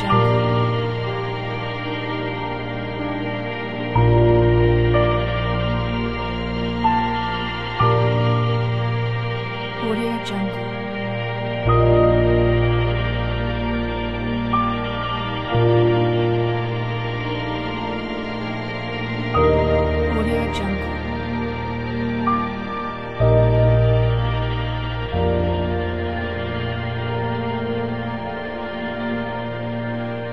AudioJungle。AudioJungle。